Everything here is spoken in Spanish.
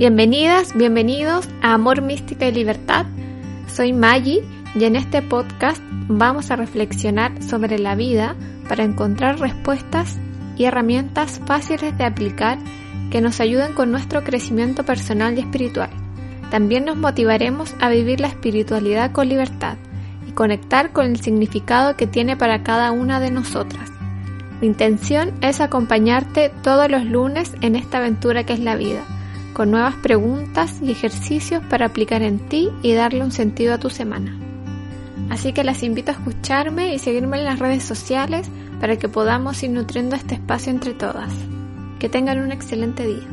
Bienvenidas, bienvenidos a Amor, Mística y Libertad. Soy Maggie y en este podcast vamos a reflexionar sobre la vida para encontrar respuestas y herramientas fáciles de aplicar que nos ayuden con nuestro crecimiento personal y espiritual. También nos motivaremos a vivir la espiritualidad con libertad y conectar con el significado que tiene para cada una de nosotras. Mi intención es acompañarte todos los lunes en esta aventura que es la vida con nuevas preguntas y ejercicios para aplicar en ti y darle un sentido a tu semana. Así que las invito a escucharme y seguirme en las redes sociales para que podamos ir nutriendo este espacio entre todas. Que tengan un excelente día.